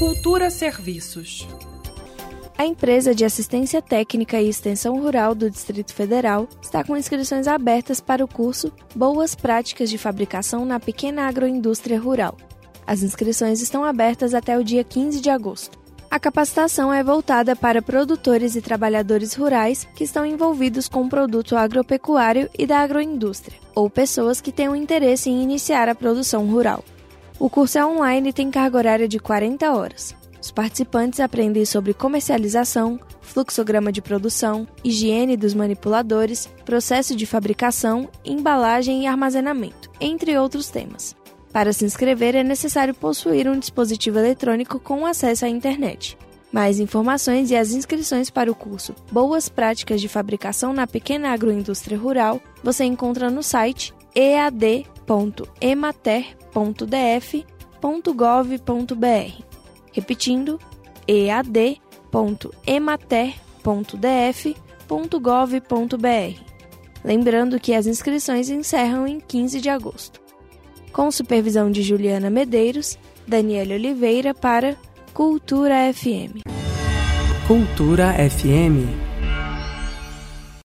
Cultura Serviços. A empresa de assistência técnica e extensão rural do Distrito Federal está com inscrições abertas para o curso Boas Práticas de Fabricação na Pequena Agroindústria Rural. As inscrições estão abertas até o dia 15 de agosto. A capacitação é voltada para produtores e trabalhadores rurais que estão envolvidos com o produto agropecuário e da agroindústria, ou pessoas que tenham interesse em iniciar a produção rural. O curso é online e tem carga horária de 40 horas. Os participantes aprendem sobre comercialização, fluxograma de produção, higiene dos manipuladores, processo de fabricação, embalagem e armazenamento, entre outros temas. Para se inscrever é necessário possuir um dispositivo eletrônico com acesso à internet. Mais informações e as inscrições para o curso Boas Práticas de Fabricação na Pequena Agroindústria Rural você encontra no site ead.emater.df.gov.br. Repetindo, ead.emater.df.gov.br. Lembrando que as inscrições encerram em 15 de agosto com supervisão de Juliana Medeiros, Daniela Oliveira para Cultura FM. Cultura FM